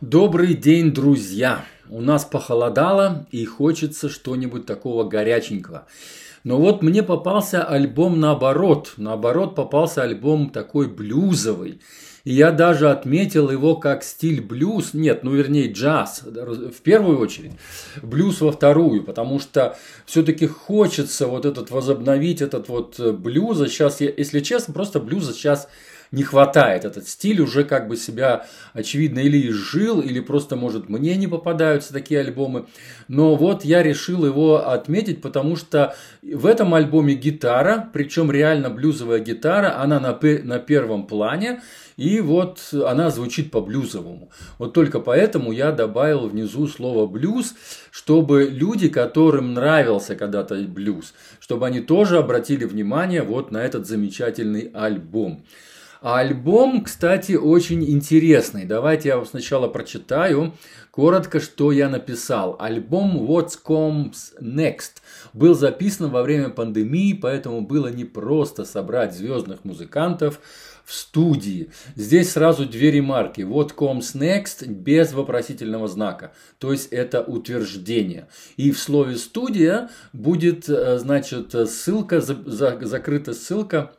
Добрый день, друзья! У нас похолодало и хочется что-нибудь такого горяченького. Но вот мне попался альбом наоборот. Наоборот попался альбом такой блюзовый. И я даже отметил его как стиль блюз, нет, ну вернее джаз в первую очередь, блюз во вторую, потому что все-таки хочется вот этот возобновить этот вот блюз. Сейчас, если честно, просто блюза сейчас не хватает. Этот стиль уже как бы себя, очевидно, или изжил, или просто, может, мне не попадаются такие альбомы. Но вот я решил его отметить, потому что в этом альбоме гитара, причем реально блюзовая гитара, она на, на первом плане, и вот она звучит по-блюзовому. Вот только поэтому я добавил внизу слово блюз, чтобы люди, которым нравился когда-то блюз, чтобы они тоже обратили внимание вот на этот замечательный альбом. А альбом, кстати, очень интересный. Давайте я вам сначала прочитаю коротко, что я написал. Альбом What Comes Next был записан во время пандемии, поэтому было непросто собрать звездных музыкантов в студии. Здесь сразу две ремарки. What comes next без вопросительного знака. То есть это утверждение. И в слове студия будет, э, значит, ссылка, закрыта ссылка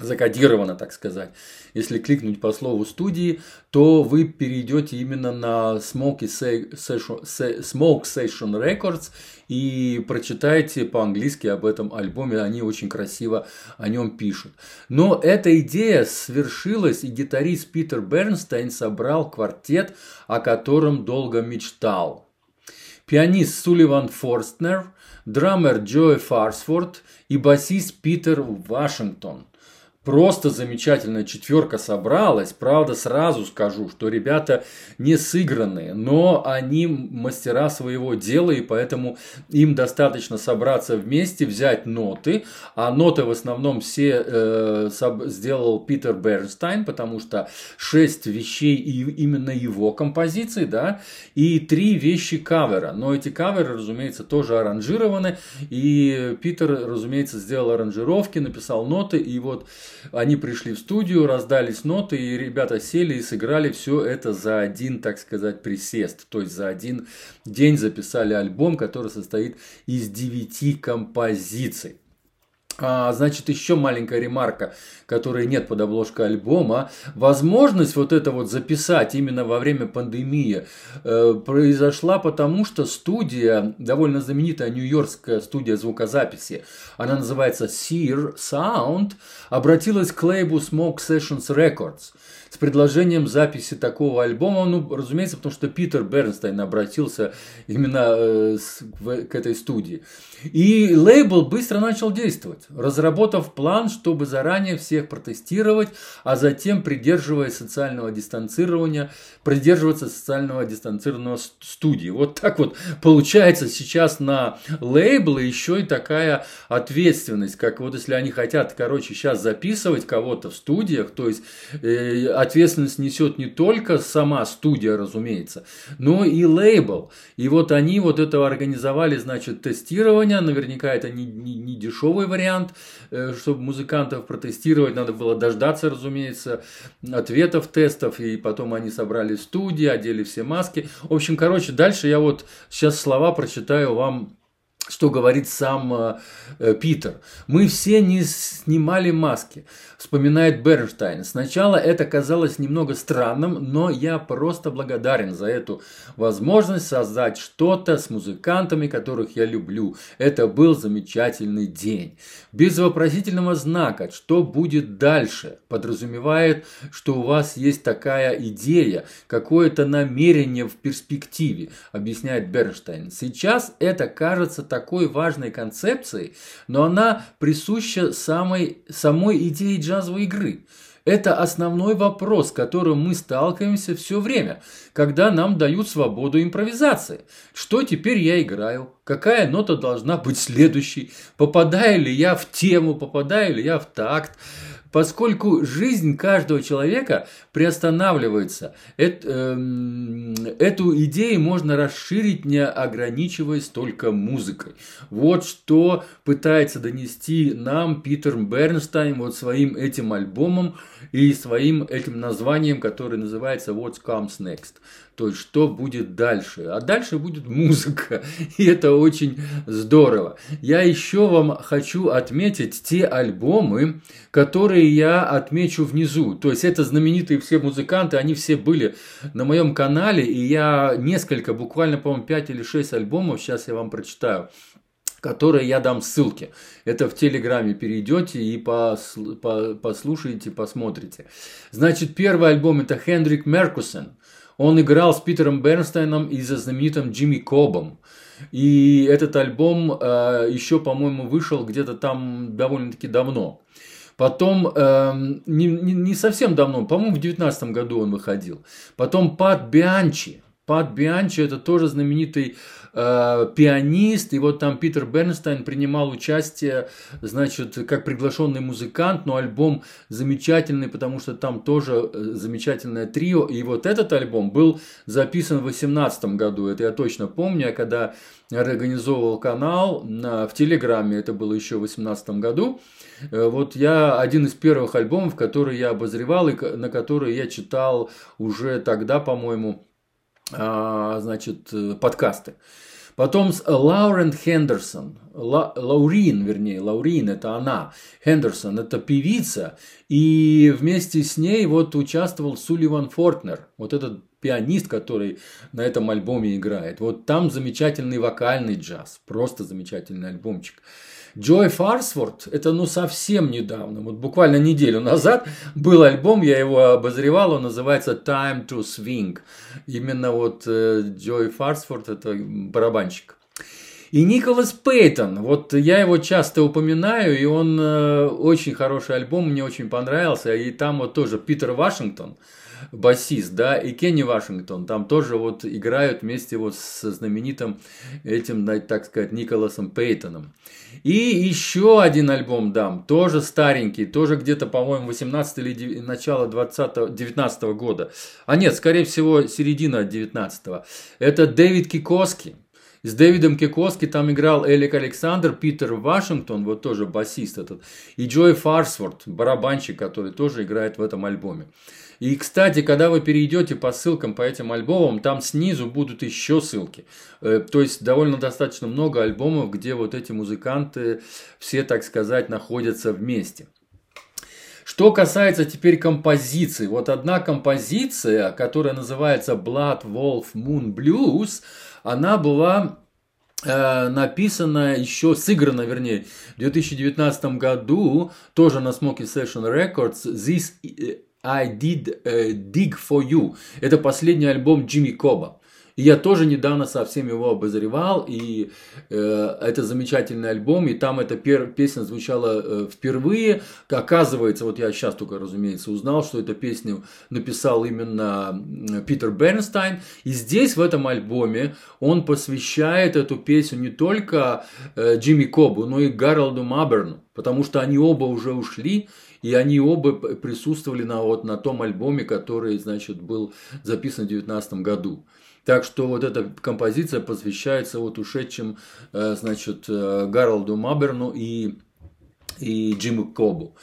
закодировано, так сказать. Если кликнуть по слову студии, то вы перейдете именно на Smoke Session, Smoke Session Records и прочитаете по-английски об этом альбоме. Они очень красиво о нем пишут. Но эта идея свершилась, и гитарист Питер Бернстайн собрал квартет, о котором долго мечтал. Пианист Сулливан Форстнер, драмер Джои Фарсфорд и басист Питер Вашингтон – Просто замечательная четверка собралась. Правда, сразу скажу, что ребята не сыгранные, но они мастера своего дела, и поэтому им достаточно собраться вместе, взять ноты. А ноты в основном все э, сделал Питер Бернстайн, потому что шесть вещей и именно его композиций, да, и три вещи кавера. Но эти каверы, разумеется, тоже аранжированы, и Питер, разумеется, сделал аранжировки, написал ноты, и вот они пришли в студию, раздались ноты, и ребята сели и сыграли все это за один, так сказать, присест. То есть за один день записали альбом, который состоит из девяти композиций. А, значит, еще маленькая ремарка, которой нет под обложкой альбома. Возможность вот это вот записать именно во время пандемии э, произошла потому, что студия, довольно знаменитая нью-йоркская студия звукозаписи, она называется Sear Sound, обратилась к лейбу Smoke Sessions Records с предложением записи такого альбома. Ну, разумеется, потому что Питер Бернстайн обратился именно э, с, в, к этой студии. И лейбл быстро начал действовать, разработав план, чтобы заранее всех протестировать, а затем, придерживаясь социального дистанцирования, придерживаться социального дистанцированного студии. Вот так вот получается сейчас на лейблы еще и такая ответственность, как вот если они хотят, короче, сейчас записывать кого-то в студиях, то есть э, ответственность несет не только сама студия, разумеется, но и лейбл. И вот они вот это организовали, значит, тестирование. Наверняка это не, не, не дешевый вариант, э, чтобы музыкантов протестировать. Надо было дождаться, разумеется, ответов тестов. И потом они собрали студии, одели все маски. В общем, короче, дальше я вот сейчас слова прочитаю вам что говорит сам э, э, Питер. Мы все не снимали маски, вспоминает Бернштайн. Сначала это казалось немного странным, но я просто благодарен за эту возможность создать что-то с музыкантами, которых я люблю. Это был замечательный день. Без вопросительного знака, что будет дальше, подразумевает, что у вас есть такая идея, какое-то намерение в перспективе, объясняет Бернштайн. Сейчас это кажется такой важной концепцией, но она присуща самой, самой идее джазовой игры. Это основной вопрос, с которым мы сталкиваемся все время, когда нам дают свободу импровизации. Что теперь я играю? Какая нота должна быть следующей? Попадаю ли я в тему? Попадаю ли я в такт? поскольку жизнь каждого человека приостанавливается. Это, э, эту идею можно расширить, не ограничиваясь только музыкой. Вот что пытается донести нам Питер Бернстайн вот своим этим альбомом и своим этим названием, которое называется What Comes Next. То есть, что будет дальше. А дальше будет музыка. И это очень здорово. Я еще вам хочу отметить те альбомы, которые я отмечу внизу. То есть, это знаменитые все музыканты, они все были на моем канале. И я несколько, буквально, по-моему, 5 или 6 альбомов, сейчас я вам прочитаю которые я дам ссылки. Это в Телеграме перейдете и послушаете, посмотрите. Значит, первый альбом это Хендрик Меркусен. Он играл с Питером Бернстейном и за знаменитым Джимми Кобом. И этот альбом э, еще, по-моему, вышел где-то там довольно-таки давно. Потом, э, не, не, не совсем давно, по-моему, в 2019 году он выходил. Потом Пат Бианчи. Пат Бианчи это тоже знаменитый э, пианист, и вот там Питер Бернстайн принимал участие, значит, как приглашенный музыкант, но альбом замечательный, потому что там тоже э, замечательное трио, и вот этот альбом был записан в 2018 году, это я точно помню, я когда организовывал канал на, в Телеграме, это было еще в 2018 году, э, вот я один из первых альбомов, который я обозревал и на которые я читал уже тогда, по-моему, значит, э, подкасты. Потом с Лаурен Хендерсон, Ла, Лаурин, вернее, Лаурин, это она, Хендерсон, это певица, и вместе с ней вот участвовал Сулливан Фортнер, вот этот пианист, который на этом альбоме играет. Вот там замечательный вокальный джаз, просто замечательный альбомчик. Джой Фарсворт, это ну совсем недавно, вот буквально неделю назад был альбом, я его обозревал, он называется Time to Swing. Именно вот э, Джой Фарсворт, это барабанщик. И Николас Пейтон, вот я его часто упоминаю, и он э, очень хороший альбом, мне очень понравился, и там вот тоже Питер Вашингтон, басист, да, и Кенни Вашингтон, там тоже вот играют вместе вот с знаменитым этим, так сказать, Николасом Пейтоном. И еще один альбом дам, тоже старенький, тоже где-то, по-моему, 18 или начало 20 19 года. А нет, скорее всего, середина 19 -го. Это Дэвид Кикоски. С Дэвидом Кикоски там играл Элик Александр, Питер Вашингтон, вот тоже басист этот, и Джой Фарсворт, барабанщик, который тоже играет в этом альбоме. И, кстати, когда вы перейдете по ссылкам по этим альбомам, там снизу будут еще ссылки. Э, то есть довольно достаточно много альбомов, где вот эти музыканты все, так сказать, находятся вместе. Что касается теперь композиции, вот одна композиция, которая называется Blood Wolf Moon Blues, она была э, написана еще, сыграна, вернее, в 2019 году, тоже на Smoky Session Records, This э, I Did uh, Dig For You. Это последний альбом Джимми Коба. Я тоже недавно совсем его обозревал, и э, это замечательный альбом, и там эта пер- песня звучала э, впервые. Оказывается, вот я сейчас только, разумеется, узнал, что эту песню написал именно Питер Бернстайн. И здесь, в этом альбоме, он посвящает эту песню не только э, Джимми Кобу, но и Гаролду Маберну, потому что они оба уже ушли, и они оба присутствовали на, вот, на том альбоме, который, значит, был записан в 2019 году. Так что вот эта композиция посвящается вот ушедшим, э, значит, э, Гаролду Маберну и, и Джиму Кобу.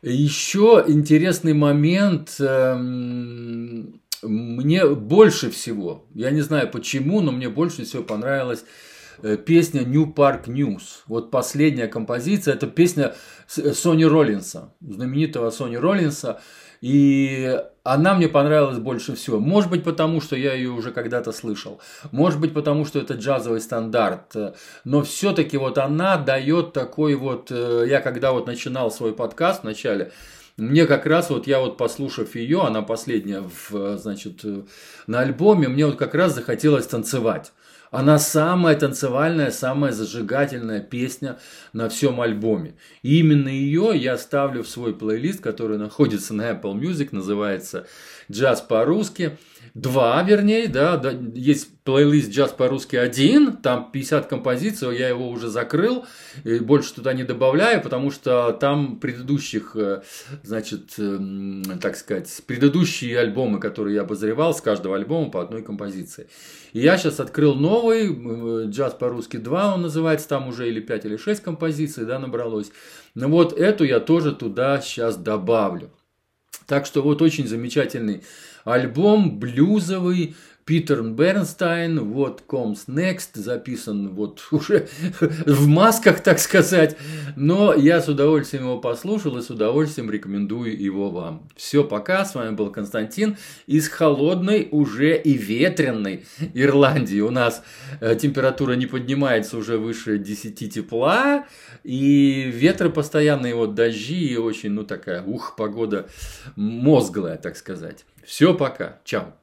Еще интересный момент, эм, мне больше всего, я не знаю почему, но мне больше всего понравилось Э, песня New Park News. Вот последняя композиция, это песня Сони Роллинса, знаменитого Сони Роллинса. И она мне понравилась больше всего. Может быть, потому что я ее уже когда-то слышал. Может быть, потому что это джазовый стандарт. Но все-таки вот она дает такой вот... Э, я когда вот начинал свой подкаст в начале, мне как раз вот я вот послушав ее, она последняя в, значит, на альбоме, мне вот как раз захотелось танцевать. Она самая танцевальная, самая зажигательная песня на всем альбоме. И именно ее я ставлю в свой плейлист, который находится на Apple Music, называется «Джаз по-русски». Два, вернее, да, да, есть плейлист «Джаз по-русски» один, там 50 композиций, я его уже закрыл, и больше туда не добавляю, потому что там предыдущих, э, значит, эм, так сказать, предыдущие альбомы, которые я обозревал, с каждого альбома по одной композиции. И я сейчас открыл новый, «Джаз по-русски 2» он называется, там уже или 5, или 6 композиций, да, набралось. Ну вот эту я тоже туда сейчас добавлю. Так что вот очень замечательный альбом блюзовый, Питер Бернстайн, вот Comes Next, записан вот уже в масках, так сказать. Но я с удовольствием его послушал и с удовольствием рекомендую его вам. Все, пока. С вами был Константин из холодной уже и ветренной Ирландии. У нас э, температура не поднимается уже выше 10 тепла. И ветры постоянные, вот дожди и очень, ну такая, ух, погода мозглая, так сказать. Все, пока. Чао.